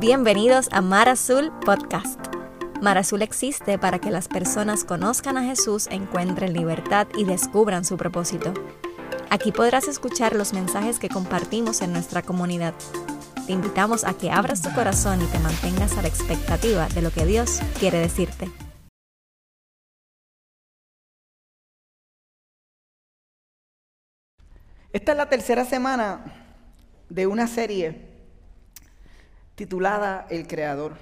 Bienvenidos a Mar Azul Podcast. Mar Azul existe para que las personas conozcan a Jesús, encuentren libertad y descubran su propósito. Aquí podrás escuchar los mensajes que compartimos en nuestra comunidad. Te invitamos a que abras tu corazón y te mantengas a la expectativa de lo que Dios quiere decirte. Esta es la tercera semana de una serie titulada El Creador.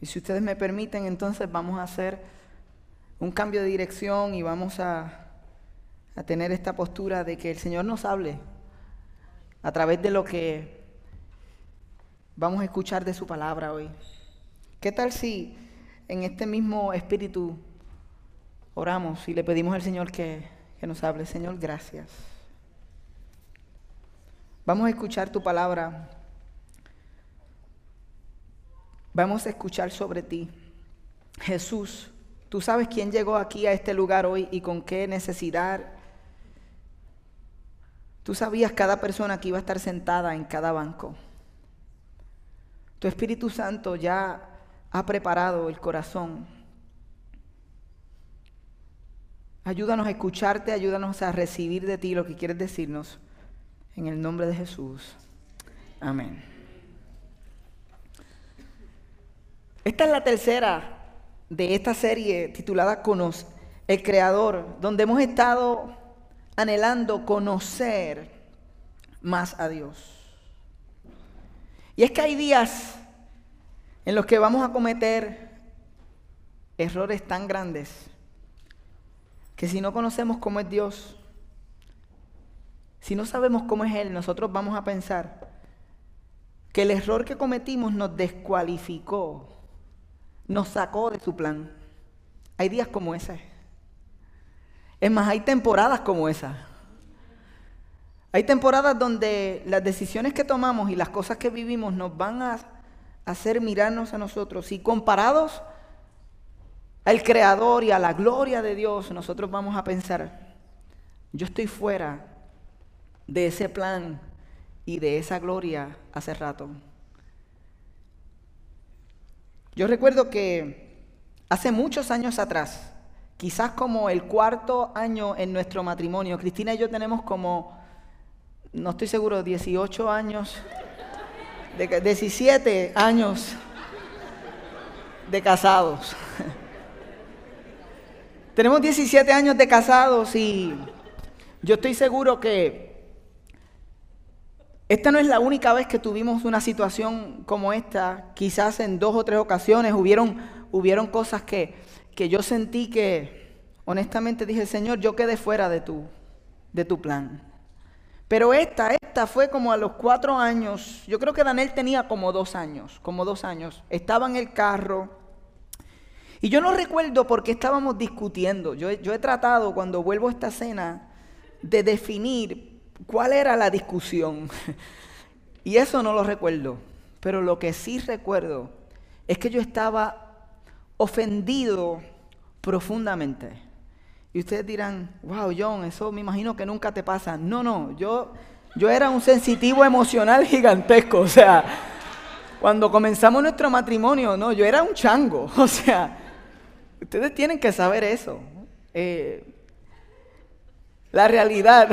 Y si ustedes me permiten, entonces vamos a hacer un cambio de dirección y vamos a, a tener esta postura de que el Señor nos hable a través de lo que vamos a escuchar de su palabra hoy. ¿Qué tal si en este mismo espíritu oramos y le pedimos al Señor que, que nos hable? Señor, gracias. Vamos a escuchar tu palabra. Vamos a escuchar sobre ti. Jesús, tú sabes quién llegó aquí a este lugar hoy y con qué necesidad. Tú sabías cada persona que iba a estar sentada en cada banco. Tu Espíritu Santo ya ha preparado el corazón. Ayúdanos a escucharte, ayúdanos a recibir de ti lo que quieres decirnos. En el nombre de Jesús. Amén. Esta es la tercera de esta serie titulada Conoce, el Creador, donde hemos estado anhelando conocer más a Dios. Y es que hay días en los que vamos a cometer errores tan grandes que si no conocemos cómo es Dios, si no sabemos cómo es Él, nosotros vamos a pensar que el error que cometimos nos descualificó, nos sacó de su plan. Hay días como ese. Es más, hay temporadas como esa. Hay temporadas donde las decisiones que tomamos y las cosas que vivimos nos van a hacer mirarnos a nosotros y comparados al Creador y a la gloria de Dios, nosotros vamos a pensar, yo estoy fuera de ese plan y de esa gloria hace rato. Yo recuerdo que hace muchos años atrás, quizás como el cuarto año en nuestro matrimonio, Cristina y yo tenemos como, no estoy seguro, 18 años, de, 17 años de casados. tenemos 17 años de casados y yo estoy seguro que esta no es la única vez que tuvimos una situación como esta. Quizás en dos o tres ocasiones hubieron, hubieron cosas que, que yo sentí que, honestamente dije, Señor, yo quedé fuera de tu, de tu plan. Pero esta, esta fue como a los cuatro años. Yo creo que Daniel tenía como dos años, como dos años. Estaba en el carro. Y yo no recuerdo por qué estábamos discutiendo. Yo, yo he tratado, cuando vuelvo a esta cena, de definir ¿Cuál era la discusión? y eso no lo recuerdo. Pero lo que sí recuerdo es que yo estaba ofendido profundamente. Y ustedes dirán, wow, John, eso me imagino que nunca te pasa. No, no, yo, yo era un sensitivo emocional gigantesco. O sea, cuando comenzamos nuestro matrimonio, no, yo era un chango. O sea, ustedes tienen que saber eso. Eh, la realidad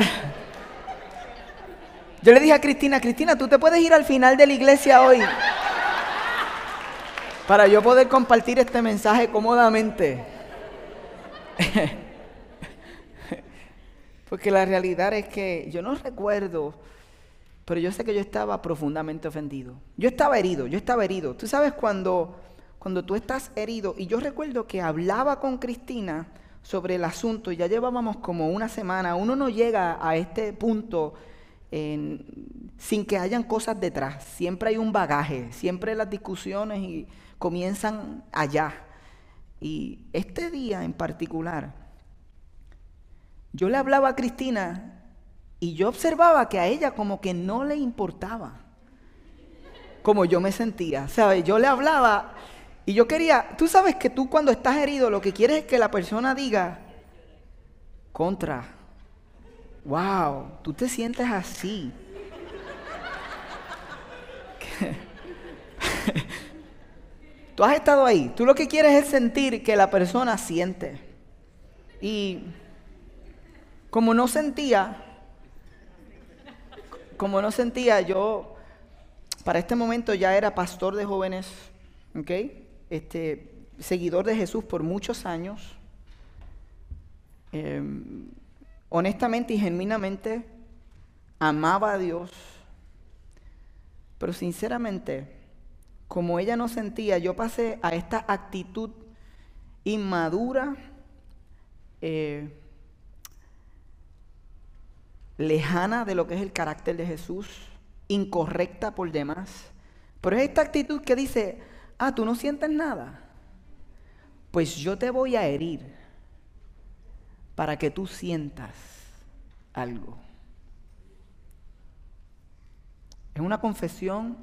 yo le dije a Cristina, Cristina, tú te puedes ir al final de la iglesia hoy para yo poder compartir este mensaje cómodamente. Porque la realidad es que yo no recuerdo, pero yo sé que yo estaba profundamente ofendido. Yo estaba herido, yo estaba herido. Tú sabes cuando, cuando tú estás herido, y yo recuerdo que hablaba con Cristina sobre el asunto, y ya llevábamos como una semana, uno no llega a este punto sin que hayan cosas detrás. Siempre hay un bagaje, siempre las discusiones y comienzan allá. Y este día en particular, yo le hablaba a Cristina y yo observaba que a ella como que no le importaba como yo me sentía. ¿Sabes? Yo le hablaba y yo quería, tú sabes que tú cuando estás herido lo que quieres es que la persona diga contra, wow, tú te sientes así. Tú has estado ahí. Tú lo que quieres es sentir que la persona siente. Y como no sentía, como no sentía, yo para este momento ya era pastor de jóvenes, ¿ok? Este, seguidor de Jesús por muchos años. Em, honestamente y genuinamente amaba a Dios, pero sinceramente, como ella no sentía, yo pasé a esta actitud inmadura, eh, lejana de lo que es el carácter de Jesús, incorrecta por demás. Pero es esta actitud que dice, ah, tú no sientes nada. Pues yo te voy a herir para que tú sientas algo. Es una confesión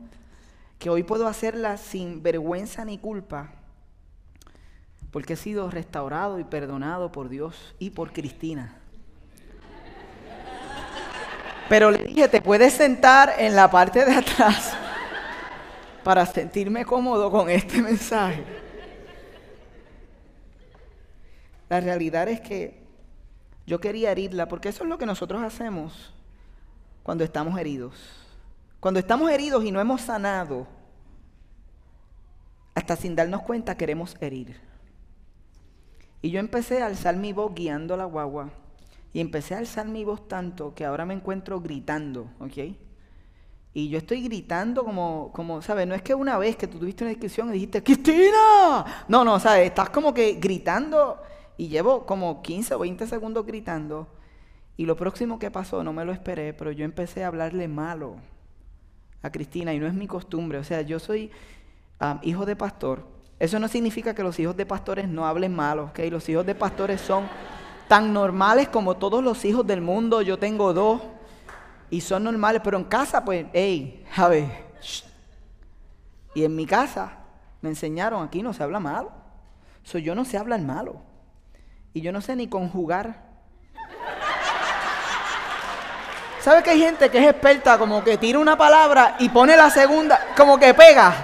que hoy puedo hacerla sin vergüenza ni culpa, porque he sido restaurado y perdonado por Dios y por Cristina. Pero le dije, te puedes sentar en la parte de atrás para sentirme cómodo con este mensaje. La realidad es que yo quería herirla, porque eso es lo que nosotros hacemos cuando estamos heridos. Cuando estamos heridos y no hemos sanado, hasta sin darnos cuenta queremos herir. Y yo empecé a alzar mi voz guiando la guagua. Y empecé a alzar mi voz tanto que ahora me encuentro gritando, ¿ok? Y yo estoy gritando como, como, ¿sabes? No es que una vez que tú tuviste una discusión y dijiste, ¡Cristina! No, no, ¿sabes? Estás como que gritando y llevo como 15 o 20 segundos gritando. Y lo próximo que pasó, no me lo esperé, pero yo empecé a hablarle malo a Cristina y no es mi costumbre. O sea, yo soy hijo de pastor. Eso no significa que los hijos de pastores no hablen malo, ¿ok? Los hijos de pastores son tan normales como todos los hijos del mundo. Yo tengo dos y son normales, pero en casa, pues, hey, a ver. Y en mi casa me enseñaron, aquí no se habla malo. So, yo no sé hablar malo. Y yo no sé ni conjugar ¿Sabe que hay gente que es experta como que tira una palabra y pone la segunda, como que pega?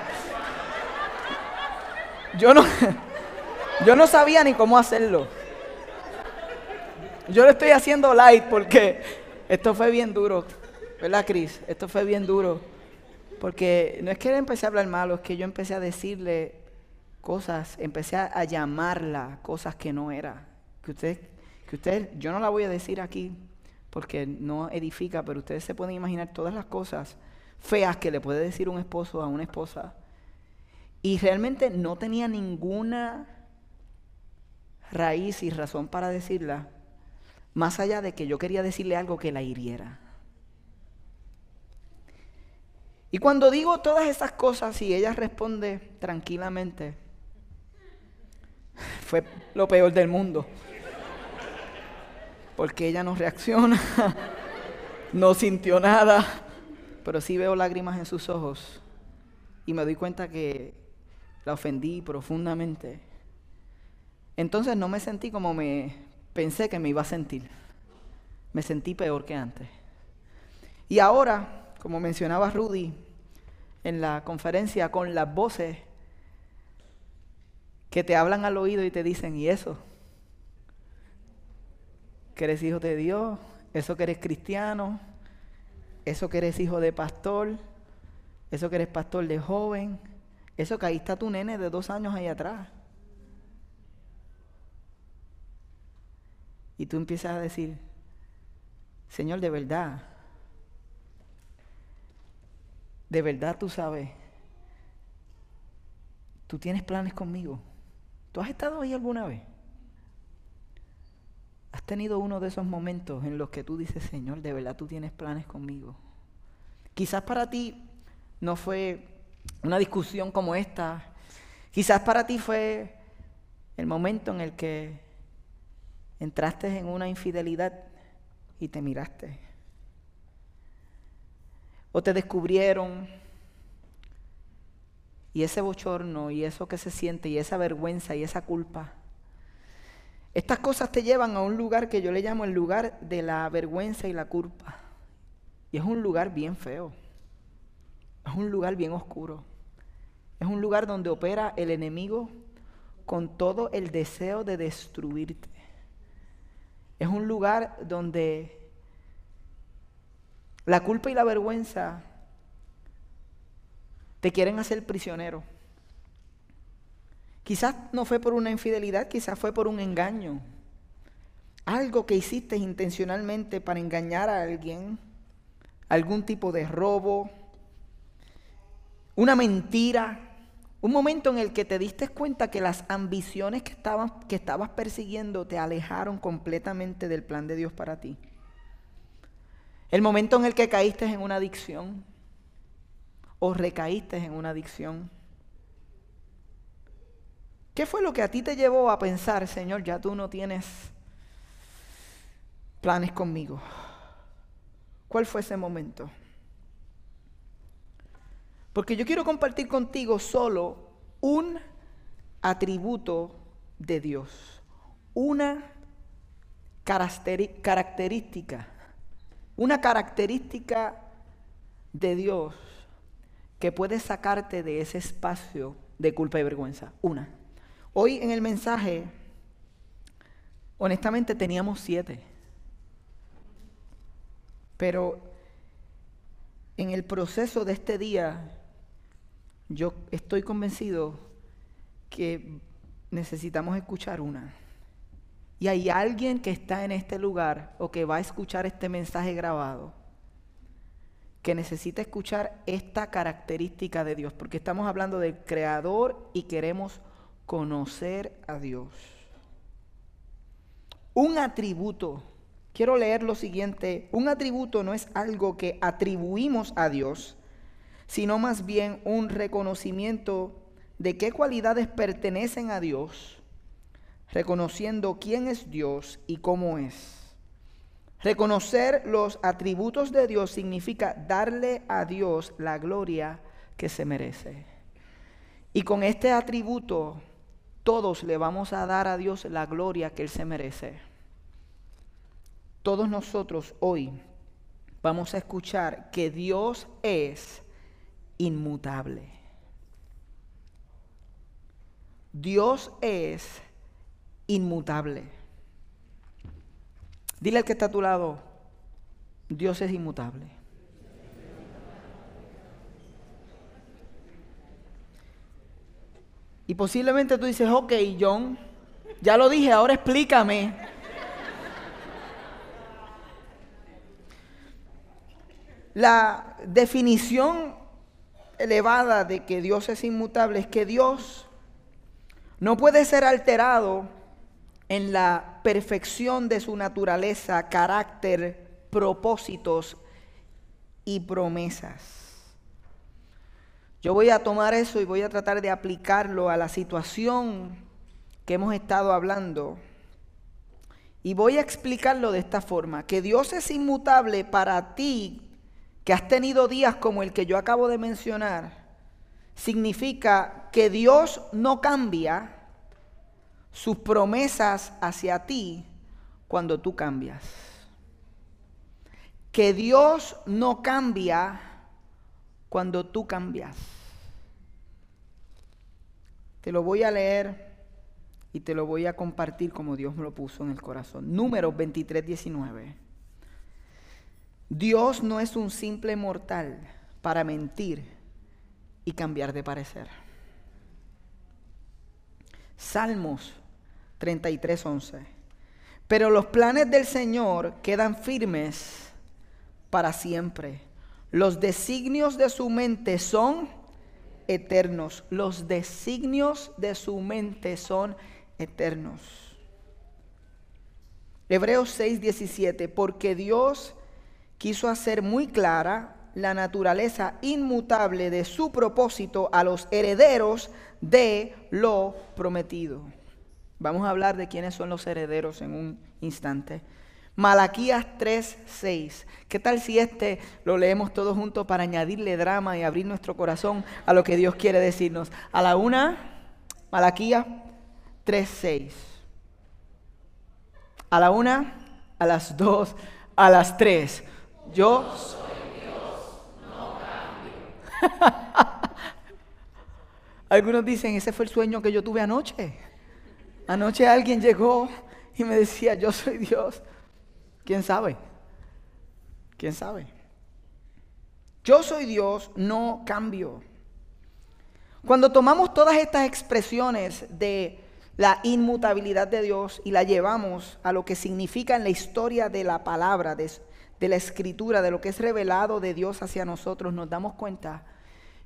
Yo no, yo no sabía ni cómo hacerlo. Yo lo estoy haciendo light porque esto fue bien duro, ¿verdad, Cris? Esto fue bien duro. Porque no es que empecé a hablar malo, es que yo empecé a decirle cosas, empecé a, llamarla cosas que no era. Que usted, que yo no la voy a decir aquí, porque no edifica, pero ustedes se pueden imaginar todas las cosas feas que le puede decir un esposo a una esposa. Y realmente no tenía ninguna raíz y razón para decirla, más allá de que yo quería decirle algo que la hiriera. Y cuando digo todas esas cosas y ella responde tranquilamente, fue lo peor del mundo porque ella no reacciona, no sintió nada, pero sí veo lágrimas en sus ojos y me doy cuenta que la ofendí profundamente. Entonces no me sentí como me pensé que me iba a sentir. Me sentí peor que antes. Y ahora, como mencionaba Rudy en la conferencia, con las voces que te hablan al oído y te dicen, ¿y eso? Que eres hijo de Dios, eso que eres cristiano, eso que eres hijo de pastor, eso que eres pastor de joven, eso que ahí está tu nene de dos años ahí atrás. Y tú empiezas a decir, Señor, de verdad, de verdad tú sabes, tú tienes planes conmigo. ¿Tú has estado ahí alguna vez? ¿Has tenido uno de esos momentos en los que tú dices, Señor, de verdad tú tienes planes conmigo? Quizás para ti no fue una discusión como esta. Quizás para ti fue el momento en el que entraste en una infidelidad y te miraste. O te descubrieron y ese bochorno y eso que se siente y esa vergüenza y esa culpa estas cosas te llevan a un lugar que yo le llamo el lugar de la vergüenza y la culpa. Y es un lugar bien feo. Es un lugar bien oscuro. Es un lugar donde opera el enemigo con todo el deseo de destruirte. Es un lugar donde la culpa y la vergüenza te quieren hacer prisionero. Quizás no fue por una infidelidad, quizás fue por un engaño. Algo que hiciste intencionalmente para engañar a alguien, algún tipo de robo, una mentira, un momento en el que te diste cuenta que las ambiciones que estabas, que estabas persiguiendo te alejaron completamente del plan de Dios para ti. El momento en el que caíste en una adicción o recaíste en una adicción. ¿Qué fue lo que a ti te llevó a pensar, Señor, ya tú no tienes planes conmigo? ¿Cuál fue ese momento? Porque yo quiero compartir contigo solo un atributo de Dios, una característica, una característica de Dios que puede sacarte de ese espacio de culpa y vergüenza. Una. Hoy en el mensaje, honestamente teníamos siete. Pero en el proceso de este día, yo estoy convencido que necesitamos escuchar una. Y hay alguien que está en este lugar o que va a escuchar este mensaje grabado que necesita escuchar esta característica de Dios, porque estamos hablando del Creador y queremos conocer a Dios. Un atributo, quiero leer lo siguiente, un atributo no es algo que atribuimos a Dios, sino más bien un reconocimiento de qué cualidades pertenecen a Dios, reconociendo quién es Dios y cómo es. Reconocer los atributos de Dios significa darle a Dios la gloria que se merece. Y con este atributo todos le vamos a dar a Dios la gloria que Él se merece. Todos nosotros hoy vamos a escuchar que Dios es inmutable. Dios es inmutable. Dile al que está a tu lado, Dios es inmutable. Y posiblemente tú dices, ok, John, ya lo dije, ahora explícame. La definición elevada de que Dios es inmutable es que Dios no puede ser alterado en la perfección de su naturaleza, carácter, propósitos y promesas. Yo voy a tomar eso y voy a tratar de aplicarlo a la situación que hemos estado hablando. Y voy a explicarlo de esta forma, que Dios es inmutable para ti, que has tenido días como el que yo acabo de mencionar, significa que Dios no cambia, sus promesas hacia ti cuando tú cambias. Que Dios no cambia cuando tú cambias. Te lo voy a leer y te lo voy a compartir como Dios me lo puso en el corazón. Número 23, 19. Dios no es un simple mortal para mentir y cambiar de parecer. Salmos 33:11. Pero los planes del Señor quedan firmes para siempre. Los designios de su mente son eternos. Los designios de su mente son eternos. Hebreos 6:17, porque Dios quiso hacer muy clara la naturaleza inmutable de su propósito a los herederos de lo prometido. Vamos a hablar de quiénes son los herederos en un instante. Malaquías 3:6. ¿Qué tal si este lo leemos todos juntos para añadirle drama y abrir nuestro corazón a lo que Dios quiere decirnos? A la una, Malaquías 3:6. A la una, a las dos, a las tres. Yo soy Dios, no cambio. Algunos dicen, ese fue el sueño que yo tuve anoche. Anoche alguien llegó y me decía, yo soy Dios. ¿Quién sabe? ¿Quién sabe? Yo soy Dios, no cambio. Cuando tomamos todas estas expresiones de la inmutabilidad de Dios y la llevamos a lo que significa en la historia de la palabra, de, la escritura, de lo que es revelado de Dios hacia nosotros, nos damos cuenta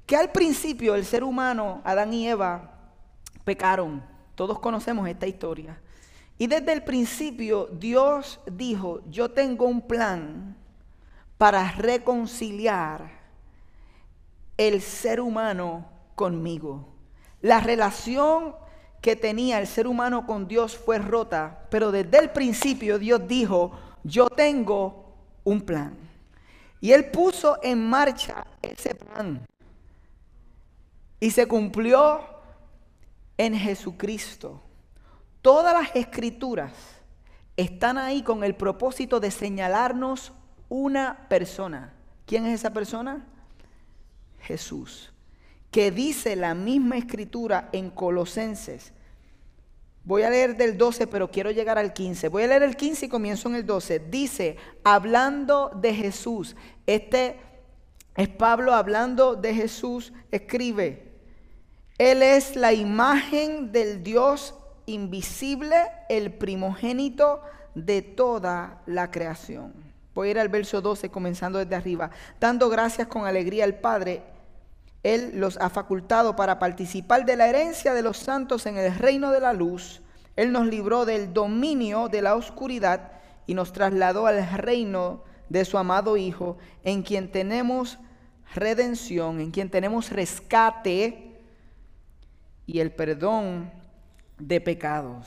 que al principio el ser humano, Adán y Eva, pecaron. Todos conocemos esta historia. Y desde el principio Dios dijo, yo tengo un plan para reconciliar el ser humano conmigo. La relación que tenía el ser humano con Dios fue rota, pero desde el principio Dios dijo, yo tengo un plan. Y Él puso en marcha ese plan. Y se cumplió en Jesucristo. Todas las escrituras están ahí con el propósito de señalarnos una persona. ¿Quién es esa persona? Jesús. Que dice la misma escritura en Colosenses. Voy a leer del 12, pero quiero llegar al 15. Voy a leer el 15 y comienzo en el 12. Dice, hablando de Jesús. Este es Pablo hablando de Jesús. Escribe, Él es la imagen del Dios invisible, el primogénito de toda la creación. Voy a ir al verso 12, comenzando desde arriba. Dando gracias con alegría al Padre, Él los ha facultado para participar de la herencia de los santos en el reino de la luz. Él nos libró del dominio de la oscuridad y nos trasladó al reino de su amado Hijo, en quien tenemos redención, en quien tenemos rescate y el perdón de pecados.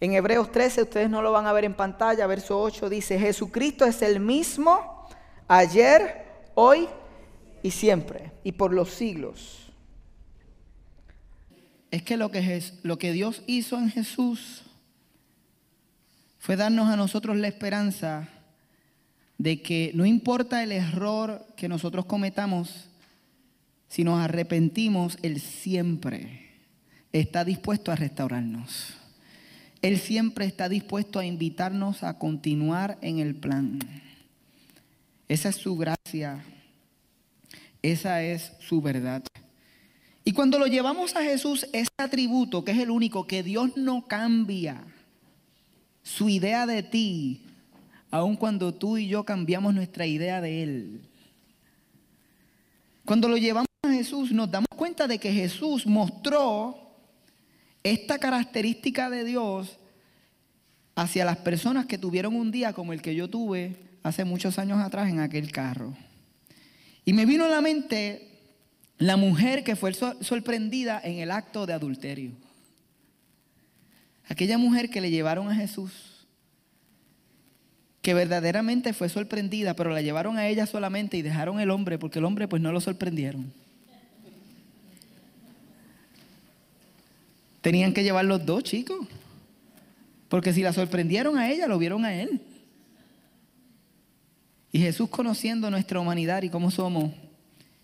En Hebreos 13, ustedes no lo van a ver en pantalla, verso 8 dice, Jesucristo es el mismo ayer, hoy y siempre, y por los siglos. Es que lo que, lo que Dios hizo en Jesús fue darnos a nosotros la esperanza de que no importa el error que nosotros cometamos, si nos arrepentimos, Él siempre está dispuesto a restaurarnos. Él siempre está dispuesto a invitarnos a continuar en el plan. Esa es su gracia. Esa es su verdad. Y cuando lo llevamos a Jesús, ese atributo, que es el único, que Dios no cambia, su idea de ti, aun cuando tú y yo cambiamos nuestra idea de Él. Cuando lo llevamos a Jesús, nos damos cuenta de que Jesús mostró esta característica de Dios hacia las personas que tuvieron un día como el que yo tuve hace muchos años atrás en aquel carro. Y me vino a la mente la mujer que fue sorprendida en el acto de adulterio. Aquella mujer que le llevaron a Jesús, que verdaderamente fue sorprendida, pero la llevaron a ella solamente y dejaron el hombre, porque el hombre pues no lo sorprendieron. Tenían que llevar los dos chicos. Porque si la sorprendieron a ella, lo vieron a él. Y Jesús conociendo nuestra humanidad y cómo somos,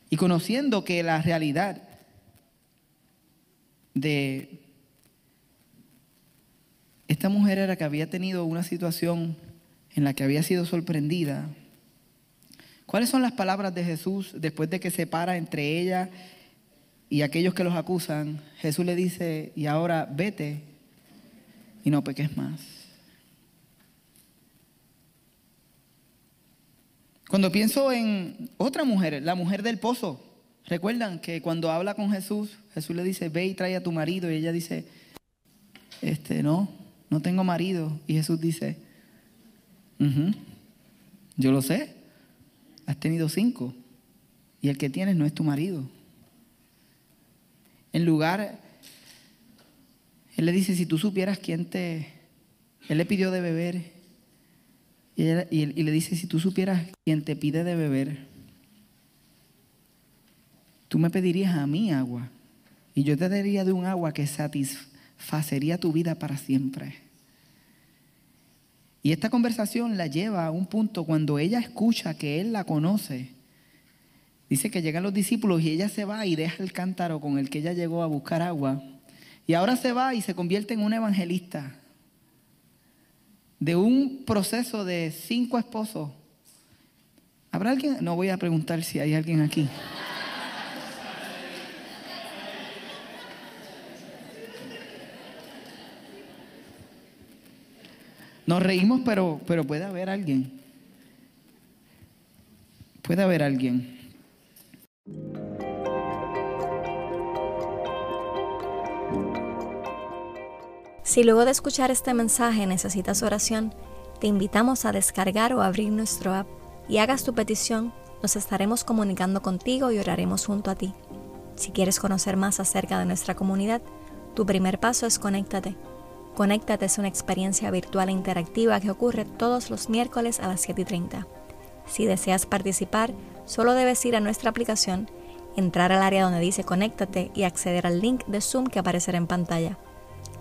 y conociendo que la realidad de esta mujer era que había tenido una situación en la que había sido sorprendida. ¿Cuáles son las palabras de Jesús después de que se para entre ella y aquellos que los acusan, Jesús le dice, y ahora vete y no peques más. Cuando pienso en otra mujer, la mujer del pozo, recuerdan que cuando habla con Jesús, Jesús le dice, ve y trae a tu marido, y ella dice, este, no, no tengo marido. Y Jesús dice, yo lo sé, has tenido cinco, y el que tienes no es tu marido. En lugar, él le dice, si tú supieras quién te... Él le pidió de beber y, le dice, si tú supieras quién te pide de beber, tú me pedirías a mí agua y yo te daría de un agua que satisfacería tu vida para siempre. Y esta conversación la lleva a un punto cuando ella escucha que él la conoce Dice que llegan los discípulos y ella se va y deja el cántaro con el que ella llegó a buscar agua. Y ahora se va y se convierte en una evangelista. De un proceso de cinco esposos. ¿Habrá alguien? No voy a preguntar si hay alguien aquí. Nos reímos, pero, pero puede haber alguien. Puede haber alguien. Si luego de escuchar este mensaje necesitas oración, te invitamos a descargar o abrir nuestro app y hagas tu petición, nos estaremos comunicando contigo y oraremos junto a ti. Si quieres conocer más acerca de nuestra comunidad, tu primer paso es conéctate Conéctate es una experiencia virtual e interactiva que ocurre todos los miércoles a las 7:30. Si deseas participar, solo debes ir a nuestra aplicación, entrar al área donde dice Conéctate y acceder al link de Zoom que aparecerá en pantalla.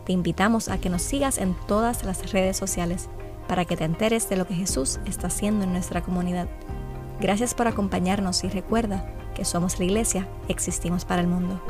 Te invitamos a que nos sigas en todas las redes sociales para que te enteres de lo que Jesús está haciendo en nuestra comunidad. Gracias por acompañarnos y recuerda que somos la iglesia, existimos para el mundo.